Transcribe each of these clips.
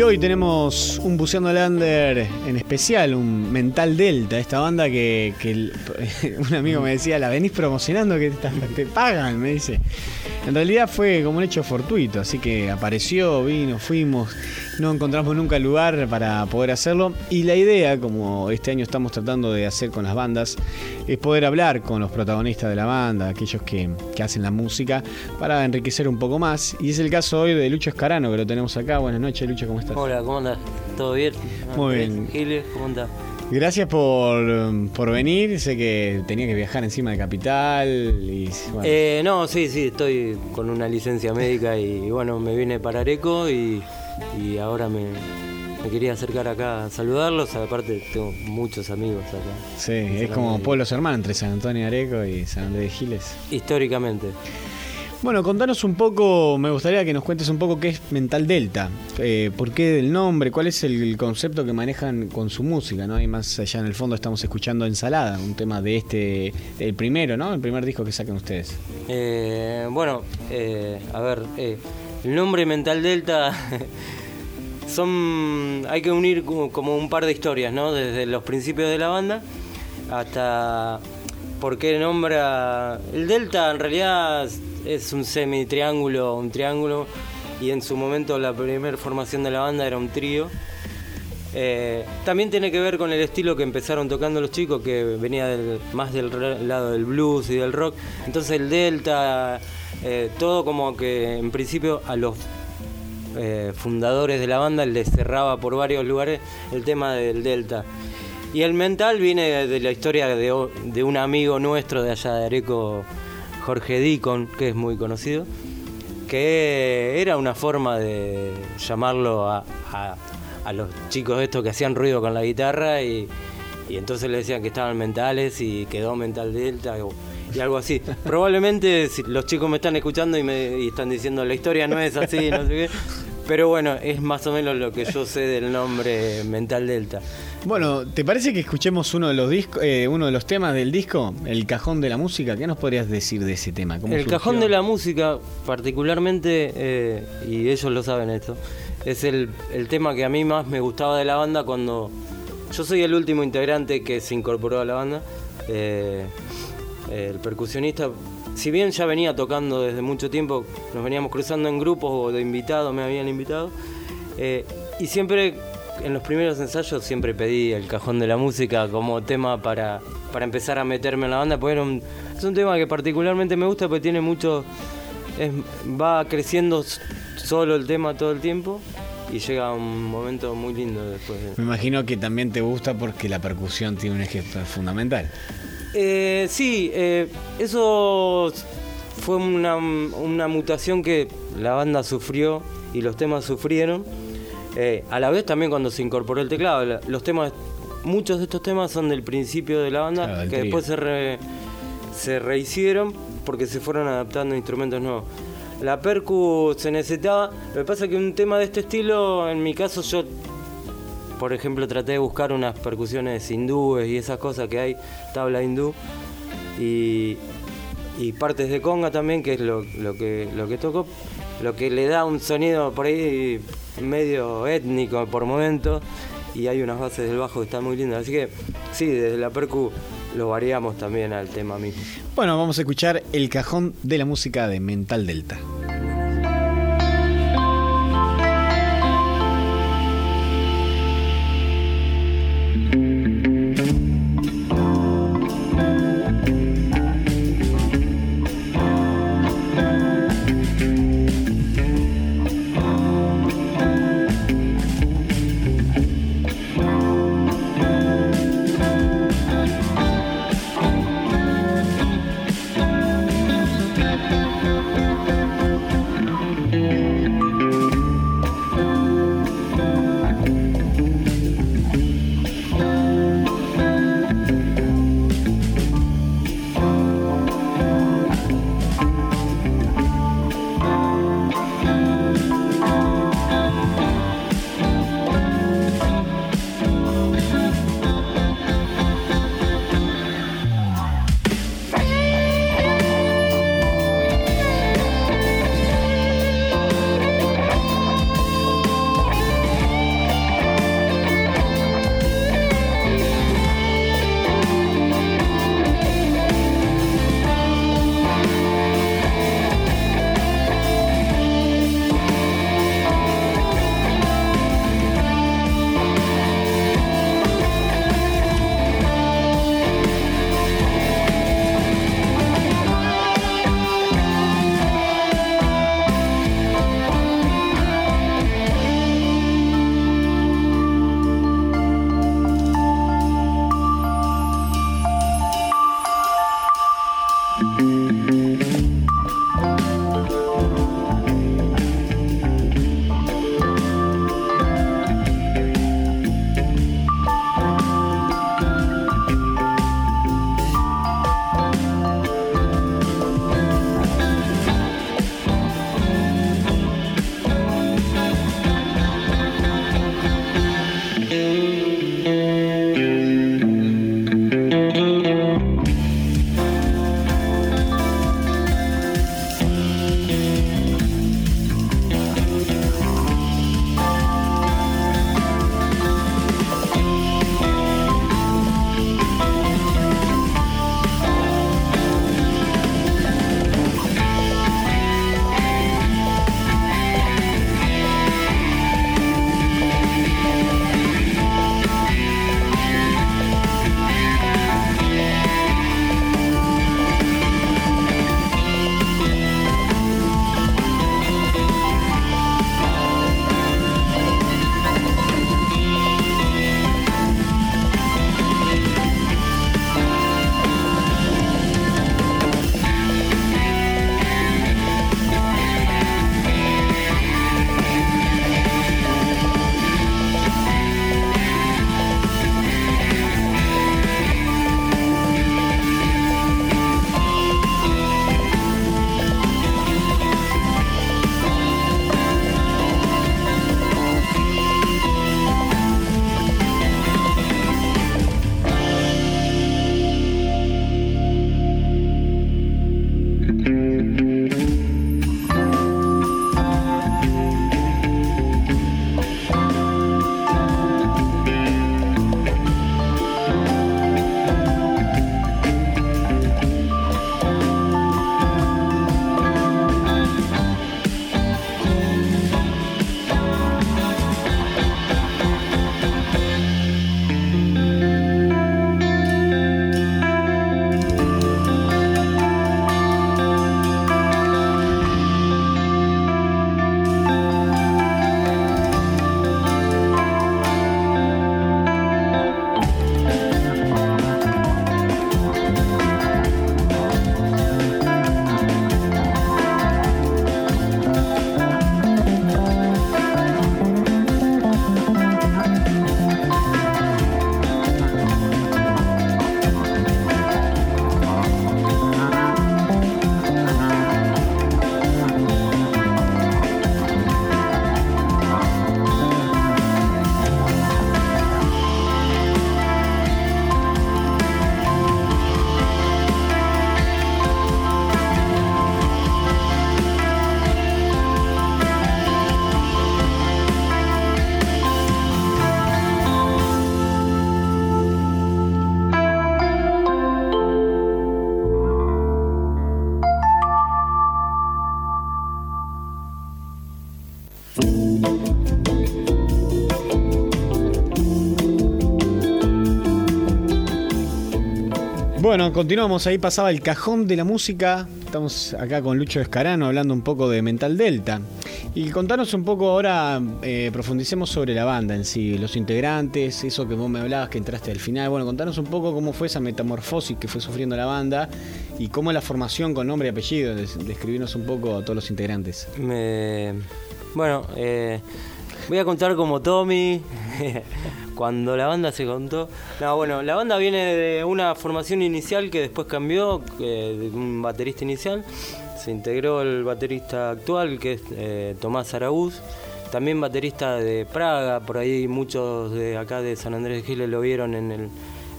hoy tenemos un Buceando Lander en especial, un Mental Delta, esta banda que, un amigo me decía, la venís promocionando, que te, pagan, me dice. En realidad fue como un hecho fortuito, así que apareció, vino, fuimos, no encontramos nunca lugar para poder hacerlo. Y la idea, como este año estamos tratando de hacer con las bandas, es poder hablar con los protagonistas de la banda, aquellos que, que hacen la música, para enriquecer un poco más. Y es el caso hoy de Lucho Escarano, que lo tenemos acá. Buenas noches, Lucho, ¿cómo estás? Hola, ¿cómo andas? ¿Todo bien? Muy bien. Giles, ¿cómo andás? Gracias por, venir. Sé que tenía que viajar encima de Capital. Y, eh, no, sí, sí, estoy con una licencia médica y, bueno, me vine para Areco y, ahora me, quería acercar acá a saludarlos. Aparte, tengo muchos amigos acá. Sí, es como pueblos hermanos entre San Antonio Areco y San Andrés de Giles. Históricamente. Bueno, contanos un poco, me gustaría que nos cuentes un poco qué es Mental Delta, eh, por qué del nombre, cuál es el concepto que manejan con su música, ¿no? Y más allá en el fondo estamos escuchando Ensalada, un tema de este, el primero, ¿no? El primer disco que saquen ustedes. Eh, bueno, eh, a ver, el nombre Mental Delta son, hay que unir como un par de historias, ¿no? Desde los principios de la banda hasta por qué nombra el Delta en realidad es un semi-triángulo, un triángulo, y en su momento la primera formación de la banda era un trío. Eh, también tiene que ver con el estilo que empezaron tocando los chicos, que venía más del lado del blues y del rock. Entonces el delta, eh, todo como que en principio a los eh, fundadores de la banda les cerraba por varios lugares el tema del delta. Y el mental viene de la historia de, de un amigo nuestro de allá de Areco, Jorge Dicon, que es muy conocido, que era una forma de llamarlo a, los chicos estos que hacían ruido con la guitarra y, entonces le decían que estaban mentales y quedó mental delta y algo así. Probablemente si los chicos me están escuchando y me están diciendo la historia no es así, no sé qué. Pero bueno, es más o menos lo que yo sé del nombre Mental Delta. Bueno, ¿te parece que escuchemos uno de los discos, eh, uno de los temas del disco, El Cajón de la Música? ¿Qué nos podrías decir de ese tema? el Cajón de la Música, particularmente, eh, y ellos lo saben esto, es el, tema que a mí más me gustaba de la banda cuando yo soy el último integrante que se incorporó a la banda. Eh, el percusionista si bien ya venía tocando desde mucho tiempo, nos veníamos cruzando en grupos o de invitados, me habían invitado, eh, y siempre en los primeros ensayos siempre pedí el cajón de la música como tema para, para empezar a meterme en la banda, porque es un tema que particularmente me gusta porque tiene mucho, va creciendo solo el tema todo el tiempo y llega un momento muy lindo después. Me imagino que también te gusta porque la percusión tiene un eje fundamental. Eh, sí, eh, eso fue una, mutación que la banda sufrió y los temas sufrieron. Eh, a la vez también cuando se incorporó el teclado, los temas, muchos de estos temas son del principio de la banda, que después se, se rehicieron porque se fueron adaptando instrumentos nuevos. La percu se necesitaba, lo que pasa es que un tema de este estilo, en mi caso yo por ejemplo, traté de buscar unas percusiones hindúes y esas cosas que hay, tabla hindú, y, partes de conga también, que es lo, que, lo que toco, lo que le da un sonido por ahí medio étnico por momentos, y hay unas bases del bajo que están muy lindas. Así que sí, desde la percu lo variamos también al tema mismo. Bueno, vamos a escuchar el cajón de la música de Mental Delta. Bueno, continuamos. Ahí pasaba el cajón de la música. Estamos acá con Lucho Escarano hablando un poco de Mental Delta. Y contanos un poco ahora, eh, profundicemos sobre la banda en sí, los integrantes, eso que vos me hablabas que entraste al final. Bueno, contanos un poco cómo fue esa metamorfosis que fue sufriendo la banda y cómo es la formación con nombre y apellido. Describirnos un poco a todos los integrantes. Bueno, eh, voy a contar como Tommy. cuando la banda se contó. No, bueno, la banda viene de una formación inicial que después cambió, de un baterista inicial. Se integró el baterista actual, que es eh, Tomás Araúz, también baterista de Praga, por ahí muchos de acá de San Andrés de Giles lo vieron en el,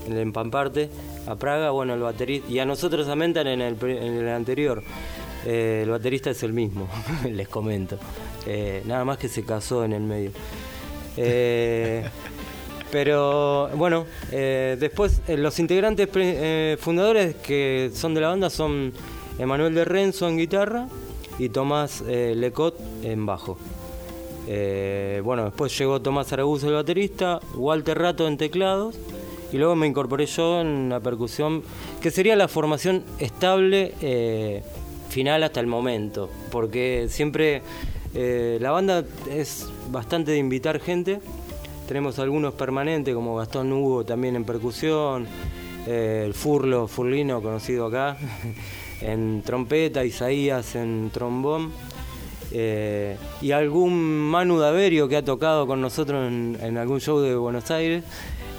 en Empamparte, a Praga, bueno, el baterista, y a nosotros a Mental en el, el anterior. Eh, el baterista es el mismo, les comento. Eh, nada más que se casó en el medio. Pero bueno, eh, después eh, los integrantes eh, fundadores que son de la banda son Emanuel de Renzo en guitarra y Tomás Lecot en bajo. bueno, después llegó Tomás Araguz el baterista, Walter Rato en teclados y luego me incorporé yo en la percusión, que sería la formación estable final hasta el momento, porque siempre la banda es bastante de invitar gente tenemos algunos permanentes como Gastón Hugo también en percusión, eh, el Furlo, Furlino conocido acá, en trompeta, Isaías en trombón. Eh, y algún Manu Daverio que ha tocado con nosotros en, algún show de Buenos Aires.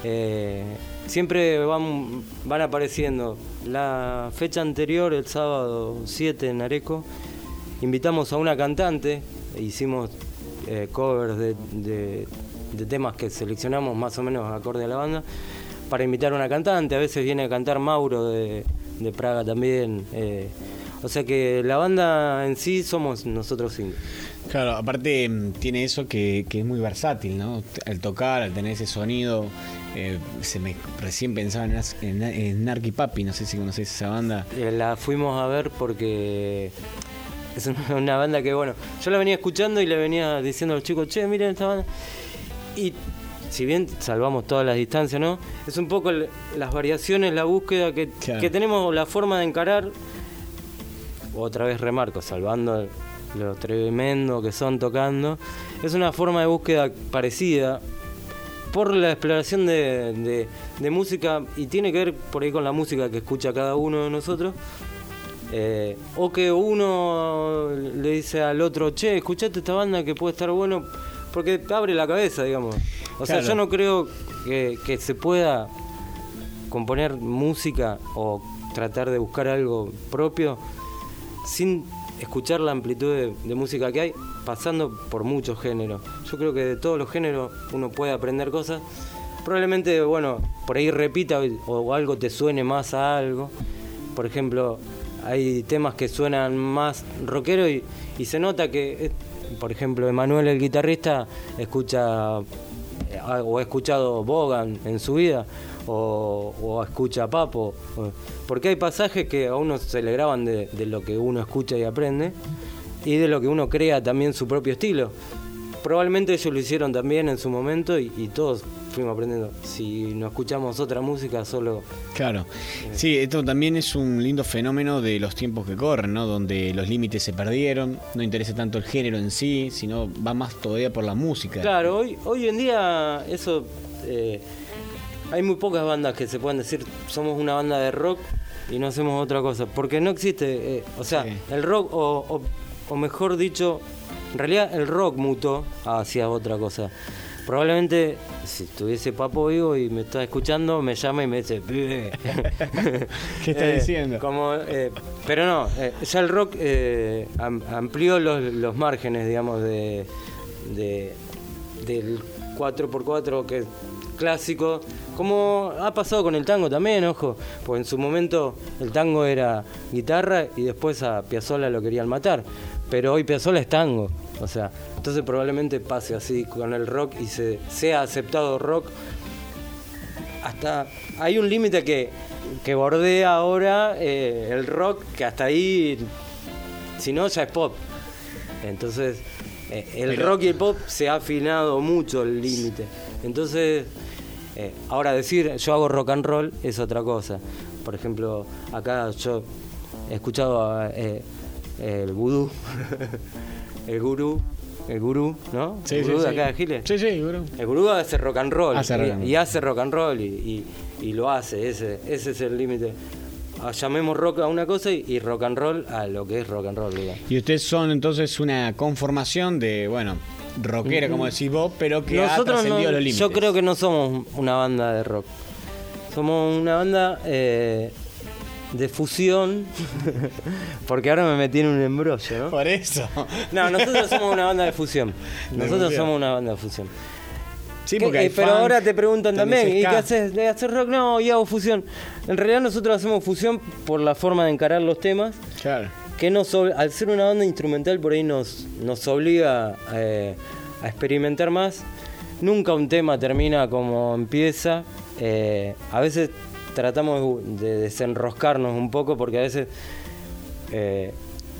Eh, siempre van, apareciendo. La fecha anterior, el sábado 7 en Areco, invitamos a una cantante, hicimos covers de temas que seleccionamos más o menos acorde a la banda, para invitar a una cantante. A veces viene a cantar Mauro de, Praga también. Eh, o sea que la banda en sí somos nosotros cinco. Claro, aparte mm, tiene eso que, es muy versátil, ¿no? Al tocar, al tener ese sonido. Eh, se me recién pensaba en, en, Narky Papi, no sé si conoces esa banda. Eh, la fuimos a ver porque es una, banda que, bueno, yo la venía escuchando y le venía diciendo a los chicos, che, miren esta banda. Y si bien salvamos todas las distancias, ¿no? Es un poco las variaciones, la búsqueda que, tenemos, la forma de encarar. Otra vez remarco, salvando lo tremendo que son tocando. Es una forma de búsqueda parecida por la exploración de, música y tiene que ver por ahí con la música que escucha cada uno de nosotros. Eh, o que uno le dice al otro, che, escuchate esta banda que puede estar bueno porque abre la cabeza, digamos. O sea, yo no creo que, se pueda componer música o tratar de buscar algo propio sin escuchar la amplitud de, música que hay, pasando por muchos géneros. Yo creo que de todos los géneros uno puede aprender cosas. Probablemente, bueno, por ahí repita o, algo te suene más a algo. Por ejemplo, hay temas que suenan más rockero y, y se nota que por ejemplo, Emanuel el guitarrista escucha eh, o ha escuchado Bogan en su vida o, escucha Papo, porque hay pasajes que a uno se le graban de, lo que uno escucha y aprende y de lo que uno crea también su propio estilo. Probablemente ellos lo hicieron también en su momento y todos fuimos aprendiendo. Si no escuchamos otra música, solo. Claro. Sí, esto también es un lindo fenómeno de los tiempos que corren, ¿no? Donde los límites se perdieron, no interesa tanto el género en sí, sino va más todavía por la música. Claro, hoy, hoy en día eso. Eh, hay muy pocas bandas que se puedan decir somos una banda de rock y no hacemos otra cosa. Porque no existe. Eh, o sea, el rock, o, o mejor dicho, en realidad el rock mutó hacia otra cosa. Probablemente si estuviese Papo vivo y me está escuchando, me llama y me dice, ¿Qué está eh, diciendo? Como, eh, pero no, eh, ya el rock amplió los, márgenes, digamos, de, del 4x4 que es clásico, como ha pasado con el tango también, ojo, pues en su momento el tango era guitarra y después a Piazzolla lo querían matar, pero hoy Piazzolla es tango. O sea, entonces probablemente pase así con el rock y se sea aceptado rock. Hasta hay un límite que, que bordea ahora eh, el rock, que hasta ahí, si no, ya es pop. Entonces, eh, el rock y el pop se ha afinado mucho el límite. Entonces, Eh, ahora decir yo hago rock and roll es otra cosa. Por ejemplo, acá yo he escuchado eh, el vudú, el gurú, el gurú, ¿no? Sí, el sí, gurú de acá de Giles. Sí, sí, gurú. El gurú hace rock and roll. Hace y, rock and roll. y hace rock and roll y, y- y lo hace, ese, ese es el límite. Ah, Llamemos rock a una cosa y, rock and roll a lo que es rock and roll. digamos. Y ustedes son entonces una conformación de, bueno, rockera, como decís vos, pero que ha Nosotros no- trascendido los límites. yo creo que no somos una banda de rock. Somos una banda eh, de fusión. porque ahora me metí en un embrollo, ¿no? Por eso. No, nosotros somos una banda de fusión. Nosotros somos una banda de fusión. Sí, ¿Qué- porque hay eh, pero funk, ahora te preguntan también, ¿y qué haces? ¿De hacer rock? No, y hago fusión. En realidad nosotros hacemos fusión por la forma de encarar los temas, Claro. que nos, al ser una banda instrumental por ahí nos, nos obliga eh, a experimentar más. Nunca un tema termina como empieza. Eh, a veces tratamos de desenroscarnos un poco porque a veces... eh,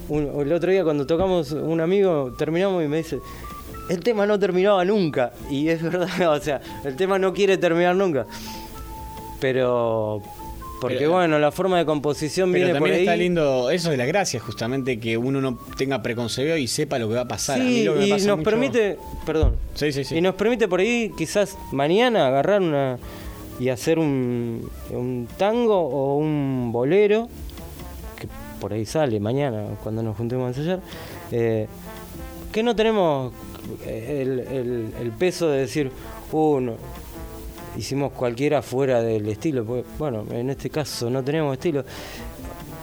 un- el otro día cuando tocamos un amigo terminamos y me dice, el tema no terminaba nunca. Y es verdad, o sea, el tema no quiere terminar nunca. Pero... Porque Pero- bueno, la forma de composición Pero viene por también ahí. está lindo, eso de la gracia, justamente, que uno no tenga preconcebido y sepa lo que va a pasar. A mí Sí, lo que me y pasa nos mucho- permite, perdón, Sí, sí, sí. y nos permite por ahí quizás mañana agarrar una y hacer un, un tango o un bolero, que por ahí sale mañana cuando nos juntemos a ensayar, eh, que no tenemos eh, el, peso de decir, uh, no, hicimos cualquiera fuera del estilo, porque, bueno, en este caso no tenemos estilo,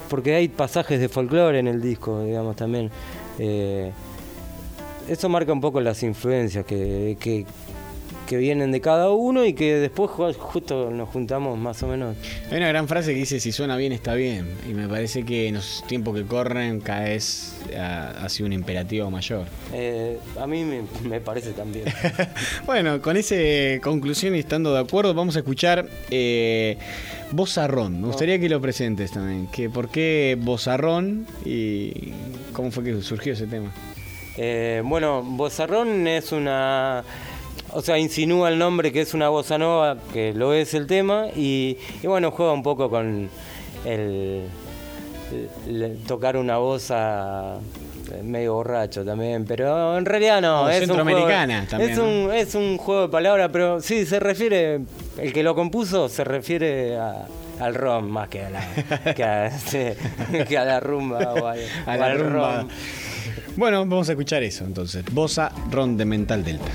porque hay pasajes de folclore en el disco, digamos, también. Eh, eso marca un poco las influencias que, que vienen de cada uno y que después ju- justo nos juntamos más o menos. Hay una gran frase que dice, si suena bien, está bien. Y me parece que en los tiempos que corren cada vez ha, ha sido un imperativo mayor. Eh, a mí me, me parece también. bueno, con esa conclusión y estando de acuerdo, vamos a escuchar eh, Bozarrón. Me gustaría que lo presentes también. Que, ¿Por qué Bozarrón y cómo fue que surgió ese tema? Eh, bueno, Bozarrón es una. O sea, insinúa el nombre que es una bossa nova, que lo es el tema, y, y bueno, juega un poco con el, el- tocar una bossa medio borracho también, pero en realidad no. Es un centroamericana juego- también, Es un, es un juego de palabras, pero sí, se refiere. El que lo compuso se refiere a- al ron más que a la, que a, sí, que a la rumba o, al- A o la al rumba. ron. Bueno, vamos a escuchar eso entonces. Bosa Ron de Mental Delta.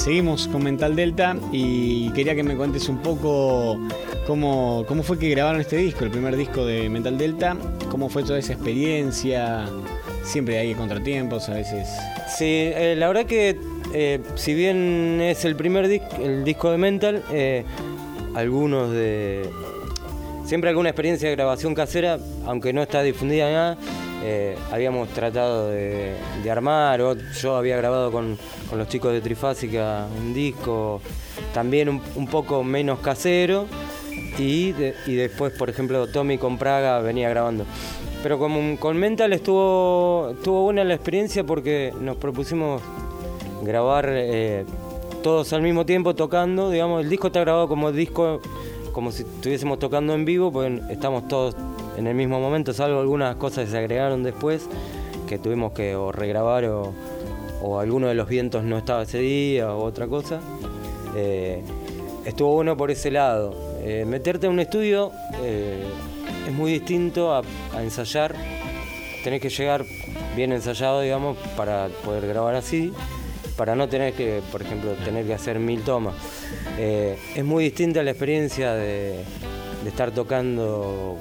Seguimos con Mental Delta y quería que me cuentes un poco cómo, cómo fue que grabaron este disco, el primer disco de Mental Delta, cómo fue toda esa experiencia. Siempre hay contratiempos a veces. Sí, eh, la verdad que eh, si bien es el primer disco, el disco de Mental, algunos de siempre alguna experiencia de grabación casera, aunque no está difundida nada, eh, habíamos tratado de, armar, yo había grabado con, los chicos de Trifásica un disco también un, poco menos casero y, después, por ejemplo, Tommy con Praga venía grabando. Pero con, con Mental estuvo, estuvo buena la experiencia porque nos propusimos grabar eh, todos al mismo tiempo tocando, digamos, el disco está grabado como disco, como si estuviésemos tocando en vivo, pues estamos todos en el mismo momento, salvo algunas cosas que se agregaron después, que tuvimos que o regrabar o, o alguno de los vientos no estaba ese día o otra cosa. Eh, estuvo bueno por ese lado. Eh, meterte en un estudio eh, es muy distinto a, ensayar. Tenés que llegar bien ensayado, digamos, para poder grabar así, para no tener que, por ejemplo, tener que hacer mil tomas. es muy distinta la experiencia de, de estar tocando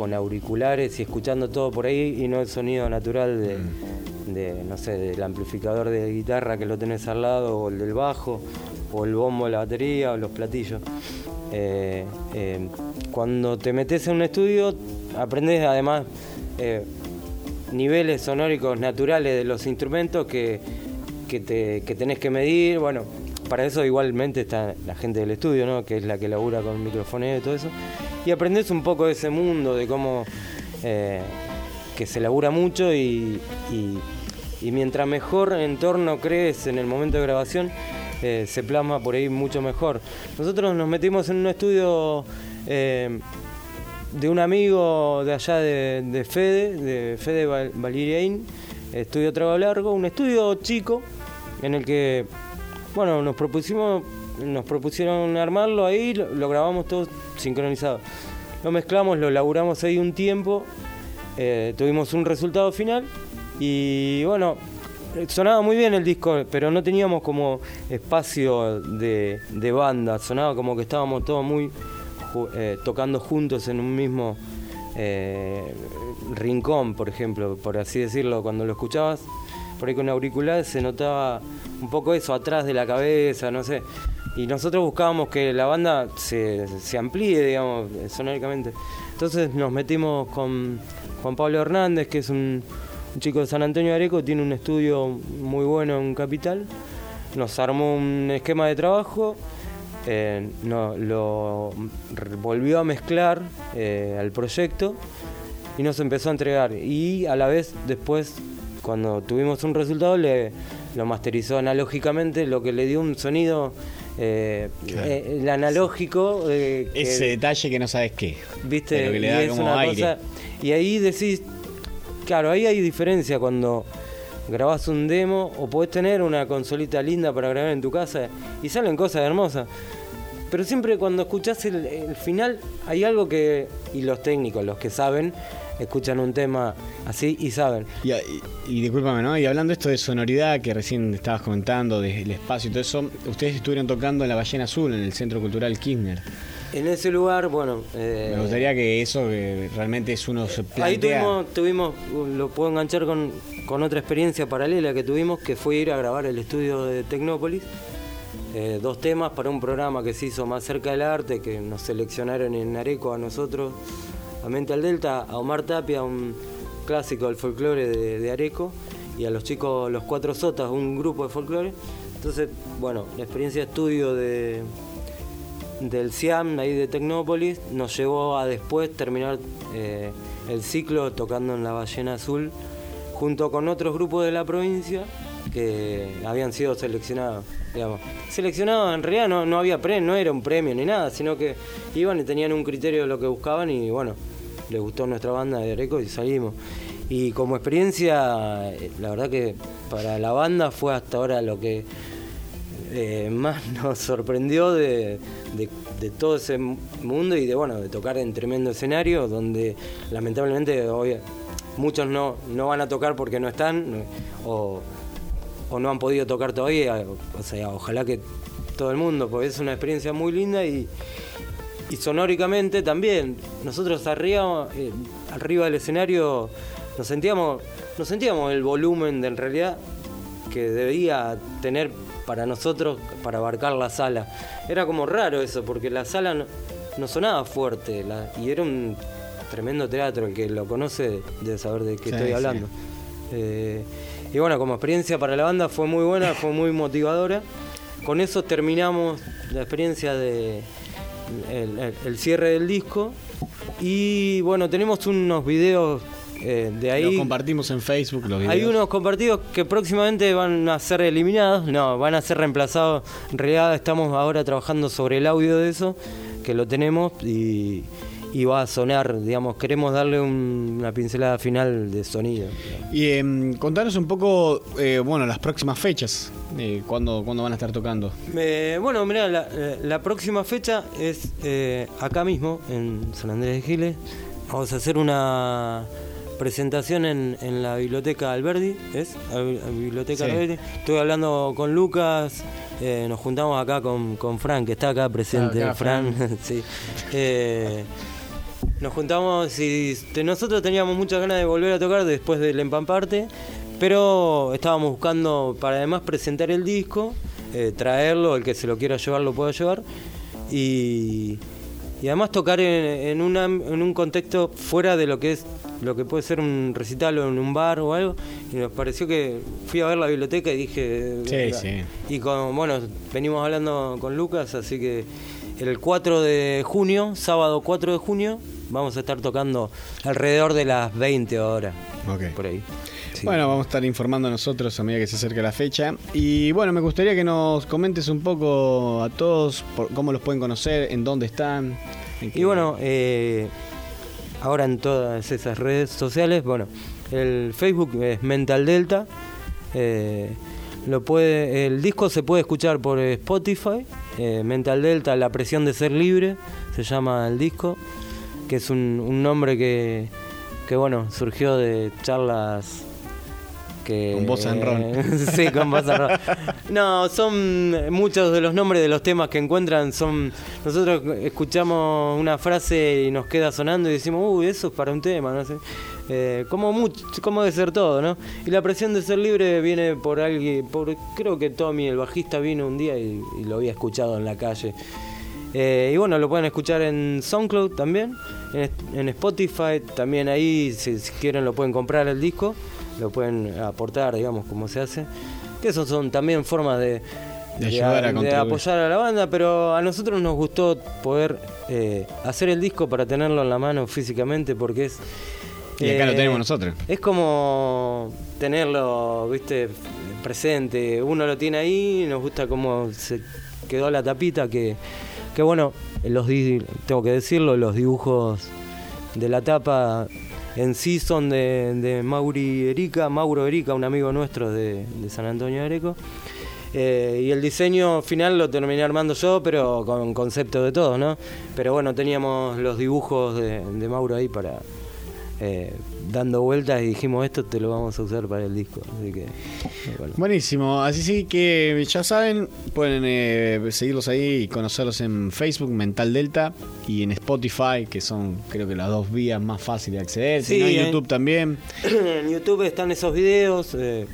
con auriculares y escuchando todo por ahí y no el sonido natural mm. de, no sé, del amplificador de guitarra que lo tenés al lado, o el del bajo, o el bombo de la batería, o los platillos. Eh, eh, cuando te metes en un estudio, aprendes además eh, niveles sonóricos naturales de los instrumentos que, que, te, que tenés que medir. Bueno, para eso igualmente está la gente del estudio, ¿no? que es la que labura con microfoneo y todo eso y aprendes un poco de ese mundo, de cómo eh, que se labura mucho y, mientras mejor entorno crees en el momento de grabación, eh, se plasma por ahí mucho mejor. Nosotros nos metimos en un estudio eh, de un amigo de allá de, Fede, de Fede Valiriain, estudio Trago Largo, un estudio chico en el que, bueno, nos propusimos nos propusieron armarlo ahí, lo, grabamos todo sincronizado. Lo mezclamos, lo laburamos ahí un tiempo, eh, tuvimos un resultado final y bueno, sonaba muy bien el disco, pero no teníamos como espacio de, banda, sonaba como que estábamos todos muy eh, tocando juntos en un mismo eh, rincón, por ejemplo, por así decirlo, cuando lo escuchabas por ahí con auricular se notaba un poco eso atrás de la cabeza, no sé. Y nosotros buscábamos que la banda se, amplíe, digamos, sonóricamente. Entonces nos metimos con Juan Pablo Hernández, que es un, chico de San Antonio de Areco, tiene un estudio muy bueno en Capital. Nos armó un esquema de trabajo, eh, lo volvió a mezclar eh, al proyecto y nos empezó a entregar. Y a la vez después, cuando tuvimos un resultado, le, lo masterizó analógicamente, lo que le dio un sonido eh, eh, el analógico. Eh, Ese detalle que no sabes qué. ¿Viste? y ahí decís, claro, ahí hay diferencia cuando grabás un demo o podés tener una consolita linda para grabar en tu casa y salen cosas hermosas. Pero siempre cuando escuchás el final hay algo que, y los técnicos, los que saben, escuchan un tema así y saben. Y, y, discúlpame, ¿no? Y hablando esto de sonoridad que recién estabas comentando, del espacio y todo eso, ustedes estuvieron tocando en la Ballena Azul, en el Centro Cultural Kirchner. En ese lugar, bueno... Eh, Me gustaría que eso realmente es uno se Ahí tuvimos, tuvimos, lo puedo enganchar con, con otra experiencia paralela que tuvimos, que fue ir a grabar el estudio de Tecnópolis. Eh, dos temas para un programa que se hizo más cerca del arte, que nos seleccionaron en Areco a nosotros a Mental Delta, a Omar Tapia, un clásico del folclore de, Areco, y a los chicos Los Cuatro Sotas, un grupo de folclore. Entonces, bueno, la experiencia de estudio de, del CIAM, ahí de Tecnópolis, nos llevó a después terminar eh, el ciclo tocando en la Ballena Azul, junto con otros grupos de la provincia que habían sido seleccionados. Digamos. Seleccionados en realidad no, no había premio, no era un premio ni nada, sino que iban y tenían un criterio de lo que buscaban y bueno, les gustó nuestra banda de Areco y salimos. Y como experiencia, la verdad que para la banda fue hasta ahora lo que eh, más nos sorprendió de, todo ese mundo y de bueno de tocar en tremendo escenario donde lamentablemente hoy muchos no, no van a tocar porque no están o o no han podido tocar todavía. O sea, ojalá que todo el mundo, porque es una experiencia muy linda y, y sonóricamente también. Nosotros arriba, eh, arriba del escenario nos sentíamos, nos sentíamos el volumen de en realidad que debía tener para nosotros para abarcar la sala. Era como raro eso, porque la sala no, sonaba fuerte y era un tremendo teatro. El que lo conoce debe saber de qué estoy hablando. Eh, y bueno, como experiencia para la banda fue muy buena, fue muy motivadora. Con eso terminamos la experiencia de el, cierre del disco. Y bueno, tenemos unos videos eh, de ahí. Los compartimos en Facebook los videos. Hay unos compartidos que próximamente van a ser eliminados, no, van a ser reemplazados. En realidad estamos ahora trabajando sobre el audio de eso, que lo tenemos y y va a sonar, digamos, queremos darle una pincelada final de sonido. Y eh, contanos un poco, eh, bueno, las próximas fechas, eh, ¿cuándo, van a estar tocando? Eh, bueno, mira, la, próxima fecha es acá mismo, en San Andrés de Giles. Vamos a hacer una presentación en, la biblioteca Alberdi, ¿es? La biblioteca Alberdi. Estoy hablando con Lucas, nos juntamos acá con, con Fran, que está acá presente. Fran, sí. Nos juntamos y nosotros teníamos muchas ganas de volver a tocar después del empamparte, pero estábamos buscando para además presentar el disco, eh, traerlo, el que se lo quiera llevar lo pueda llevar, y, además tocar en, en un contexto fuera de lo que es lo que puede ser un recital o en un bar o algo, y nos pareció que fui a ver la biblioteca y dije... Sí, sí. Y con, bueno, venimos hablando con Lucas, así que el 4 de junio, sábado 4 de junio, vamos a estar tocando alrededor de las 20 horas. Por ahí. Bueno, vamos a estar informando nosotros a medida que se acerque la fecha. Y bueno, me gustaría que nos comentes un poco a todos cómo los pueden conocer, en dónde están. y bueno, eh, ahora en todas esas redes sociales, bueno, el Facebook es Mental Delta. Eh, lo puede, el disco se puede escuchar por Spotify, eh, Mental Delta, La presión de ser libre, se llama el disco que es un, nombre que, que, bueno, surgió de charlas que... Con voz en ron. sí, con voz en ron. No, son muchos de los nombres de los temas que encuentran, son... Nosotros escuchamos una frase y nos queda sonando y decimos, uy, eso es para un tema, no sé. Eh, como, mucho, como de ser todo, ¿no? Y la presión de ser libre viene por alguien, por creo que Tommy, el bajista, vino un día y lo había escuchado en la calle. Eh, y bueno, lo pueden escuchar en SoundCloud también, en, Spotify, también ahí, si, quieren, lo pueden comprar el disco, lo pueden aportar, digamos, como se hace. Que esos son también formas de, apoyar a la banda, pero a nosotros nos gustó poder eh, hacer el disco para tenerlo en la mano físicamente, porque es. Y acá lo tenemos eh, nosotros. Es como tenerlo, viste, presente. Uno lo tiene ahí, nos gusta cómo se quedó la tapita que que bueno, los tengo que decirlo, los dibujos de la tapa en sí son de, Mauri Erica, Mauro Erica, un amigo nuestro de, San Antonio de Areco. Eh, y el diseño final lo terminé armando yo, pero con concepto de todo, ¿no? Pero bueno, teníamos los dibujos de, de Mauro ahí para, eh, dando vueltas y dijimos esto te lo vamos a usar para el disco. Así que, Buenísimo, así sí que ya saben, pueden eh, seguirlos ahí y conocerlos en Facebook, Mental Delta, y en Spotify, que son creo que las dos vías más fáciles de acceder. Sí, en YouTube también. En YouTube están esos videos. Eh,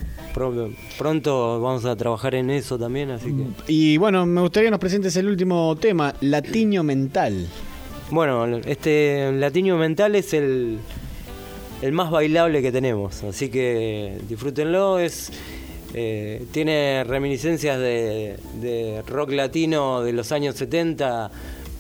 pronto vamos a trabajar en eso también, así que... Y bueno, me gustaría que nos presentes el último tema, Latiño Mental. Bueno, este Latiño Mental es el el más bailable que tenemos. Así que disfrútenlo. Es, eh, tiene reminiscencias de, rock latino de los años 70,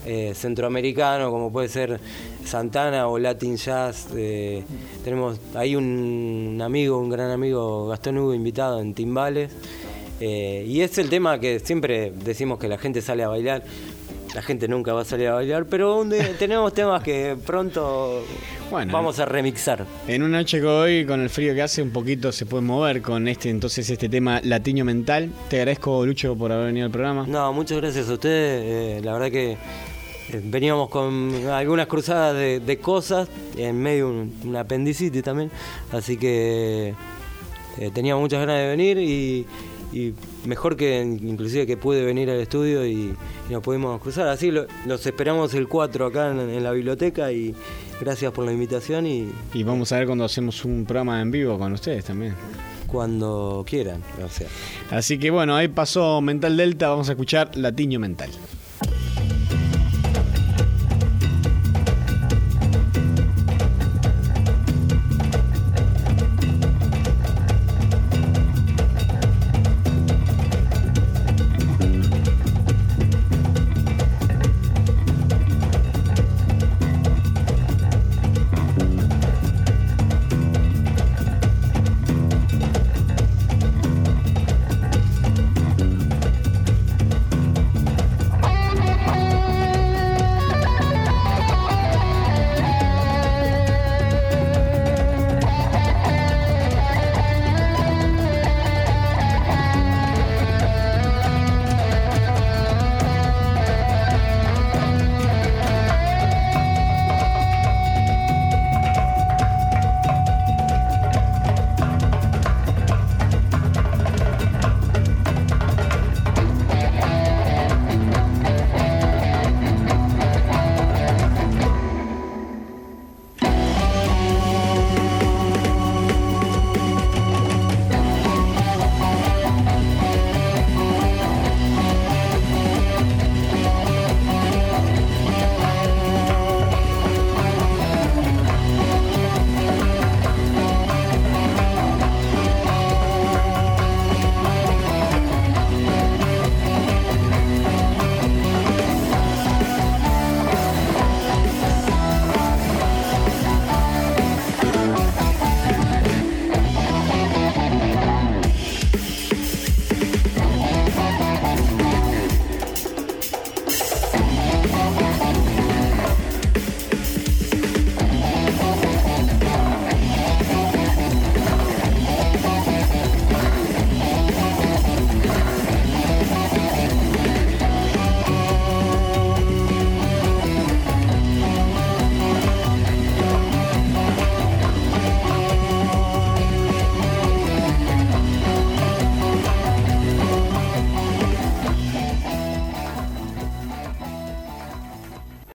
eh, centroamericano, como puede ser Santana o Latin Jazz. Eh, tenemos ahí un, amigo, un gran amigo, Gastón Hugo, invitado en Timbales. y es el tema que siempre decimos que la gente sale a bailar la gente nunca va a salir a bailar, pero tenemos temas que pronto vamos a remixar. En una noche que hoy, con el frío que hace, un poquito se puede mover con este entonces este tema latiño mental. Te agradezco, Lucho, por haber venido al programa. No, muchas gracias a ustedes. Eh, la verdad que eh, veníamos con algunas cruzadas de, cosas, en medio un, un apendicitis también, así que eh, tenía muchas ganas de venir y, y mejor que inclusive que pude venir al estudio y, y nos pudimos cruzar. Así lo- los esperamos el 4 acá en, en la biblioteca y gracias por la invitación y Y vamos a ver cuando hacemos un programa en vivo con ustedes también. cuando quieran. O sea. Así que bueno, ahí pasó Mental Delta, vamos a escuchar Latiño Mental.